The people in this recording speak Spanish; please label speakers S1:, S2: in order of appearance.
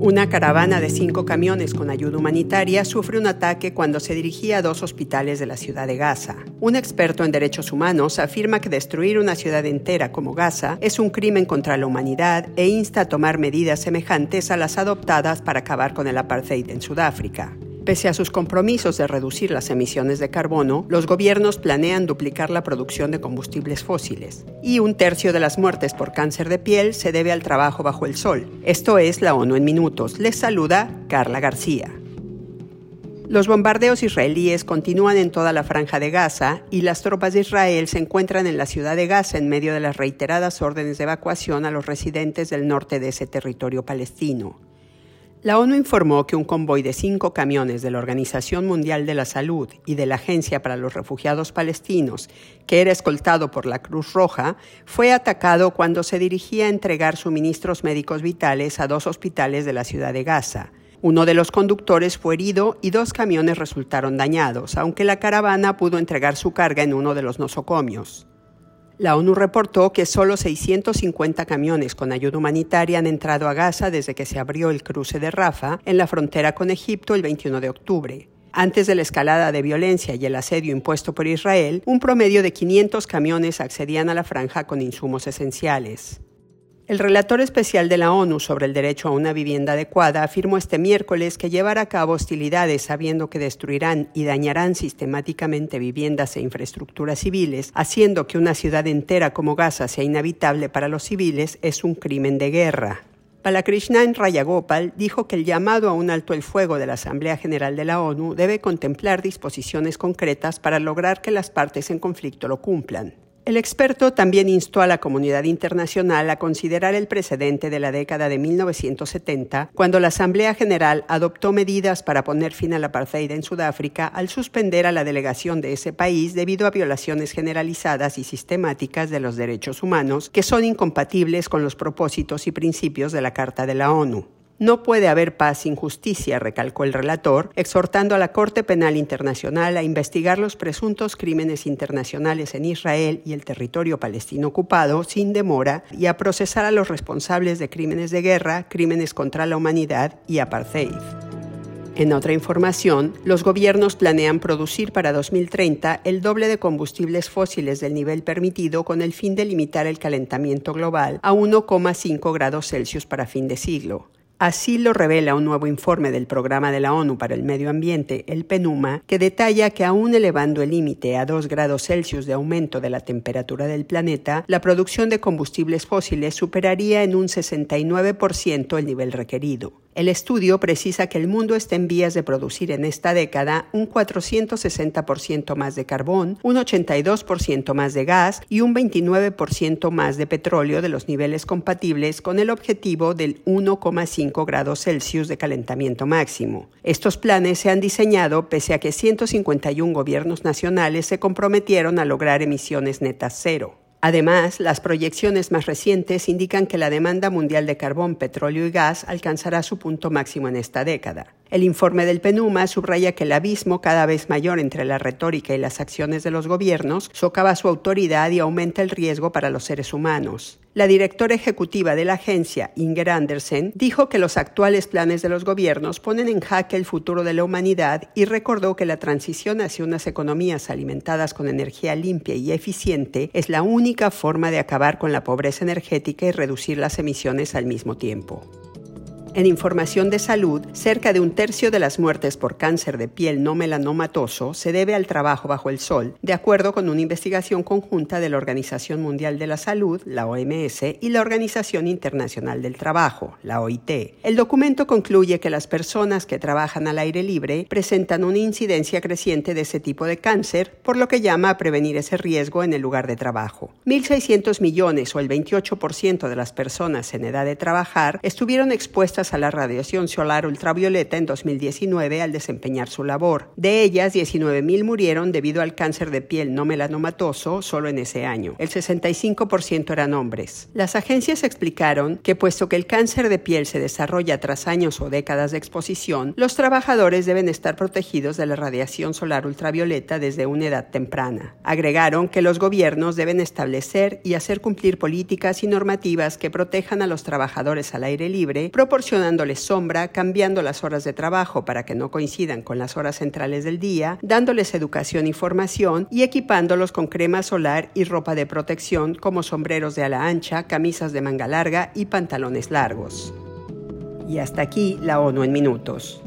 S1: Una caravana de cinco camiones con ayuda humanitaria sufre un ataque cuando se dirigía a dos hospitales de la ciudad de Gaza. Un experto en derechos humanos afirma que destruir una ciudad entera como Gaza es un crimen contra la humanidad e insta a tomar medidas semejantes a las adoptadas para acabar con el apartheid en Sudáfrica. Pese a sus compromisos de reducir las emisiones de carbono, los gobiernos planean duplicar la producción de combustibles fósiles. Y un tercio de las muertes por cáncer de piel se debe al trabajo bajo el sol. Esto es la ONU en minutos. Les saluda Carla García. Los bombardeos israelíes continúan en toda la franja de Gaza y las tropas de Israel se encuentran en la ciudad de Gaza en medio de las reiteradas órdenes de evacuación a los residentes del norte de ese territorio palestino. La ONU informó que un convoy de cinco camiones de la Organización Mundial de la Salud y de la Agencia para los Refugiados Palestinos, que era escoltado por la Cruz Roja, fue atacado cuando se dirigía a entregar suministros médicos vitales a dos hospitales de la ciudad de Gaza. Uno de los conductores fue herido y dos camiones resultaron dañados, aunque la caravana pudo entregar su carga en uno de los nosocomios. La ONU reportó que solo 650 camiones con ayuda humanitaria han entrado a Gaza desde que se abrió el cruce de Rafa en la frontera con Egipto el 21 de octubre. Antes de la escalada de violencia y el asedio impuesto por Israel, un promedio de 500 camiones accedían a la franja con insumos esenciales. El relator especial de la ONU sobre el derecho a una vivienda adecuada afirmó este miércoles que llevar a cabo hostilidades sabiendo que destruirán y dañarán sistemáticamente viviendas e infraestructuras civiles, haciendo que una ciudad entera como Gaza sea inhabitable para los civiles, es un crimen de guerra. Balakrishnan Rayagopal dijo que el llamado a un alto el fuego de la Asamblea General de la ONU debe contemplar disposiciones concretas para lograr que las partes en conflicto lo cumplan. El experto también instó a la comunidad internacional a considerar el precedente de la década de 1970, cuando la Asamblea General adoptó medidas para poner fin al apartheid en Sudáfrica al suspender a la delegación de ese país debido a violaciones generalizadas y sistemáticas de los derechos humanos que son incompatibles con los propósitos y principios de la Carta de la ONU. No puede haber paz sin justicia, recalcó el relator, exhortando a la Corte Penal Internacional a investigar los presuntos crímenes internacionales en Israel y el territorio palestino ocupado sin demora y a procesar a los responsables de crímenes de guerra, crímenes contra la humanidad y apartheid. En otra información, los gobiernos planean producir para 2030 el doble de combustibles fósiles del nivel permitido con el fin de limitar el calentamiento global a 1,5 grados Celsius para fin de siglo. Así lo revela un nuevo informe del Programa de la ONU para el Medio Ambiente, el PENUMA, que detalla que aún elevando el límite a 2 grados Celsius de aumento de la temperatura del planeta, la producción de combustibles fósiles superaría en un 69% el nivel requerido. El estudio precisa que el mundo está en vías de producir en esta década un 460% más de carbón, un 82% más de gas y un 29% más de petróleo de los niveles compatibles con el objetivo del 1,5 grados Celsius de calentamiento máximo. Estos planes se han diseñado pese a que 151 gobiernos nacionales se comprometieron a lograr emisiones netas cero. Además, las proyecciones más recientes indican que la demanda mundial de carbón, petróleo y gas alcanzará su punto máximo en esta década. El informe del PENUMA subraya que el abismo cada vez mayor entre la retórica y las acciones de los gobiernos socava su autoridad y aumenta el riesgo para los seres humanos. La directora ejecutiva de la agencia, Inger Andersen, dijo que los actuales planes de los gobiernos ponen en jaque el futuro de la humanidad y recordó que la transición hacia unas economías alimentadas con energía limpia y eficiente es la única forma de acabar con la pobreza energética y reducir las emisiones al mismo tiempo. En información de salud, cerca de un tercio de las muertes por cáncer de piel no melanomatoso se debe al trabajo bajo el sol, de acuerdo con una investigación conjunta de la Organización Mundial de la Salud, la OMS, y la Organización Internacional del Trabajo, la OIT. El documento concluye que las personas que trabajan al aire libre presentan una incidencia creciente de ese tipo de cáncer, por lo que llama a prevenir ese riesgo en el lugar de trabajo. 1.600 millones o el 28% de las personas en edad de trabajar estuvieron expuestas a la radiación solar ultravioleta en 2019 al desempeñar su labor. De ellas, 19.000 murieron debido al cáncer de piel no melanomatoso solo en ese año. El 65% eran hombres. Las agencias explicaron que puesto que el cáncer de piel se desarrolla tras años o décadas de exposición, los trabajadores deben estar protegidos de la radiación solar ultravioleta desde una edad temprana. Agregaron que los gobiernos deben establecer y hacer cumplir políticas y normativas que protejan a los trabajadores al aire libre, proporcionando proporcionándoles sombra, cambiando las horas de trabajo para que no coincidan con las horas centrales del día, dándoles educación y formación y equipándolos con crema solar y ropa de protección como sombreros de ala ancha, camisas de manga larga y pantalones largos. Y hasta aquí la ONU en minutos.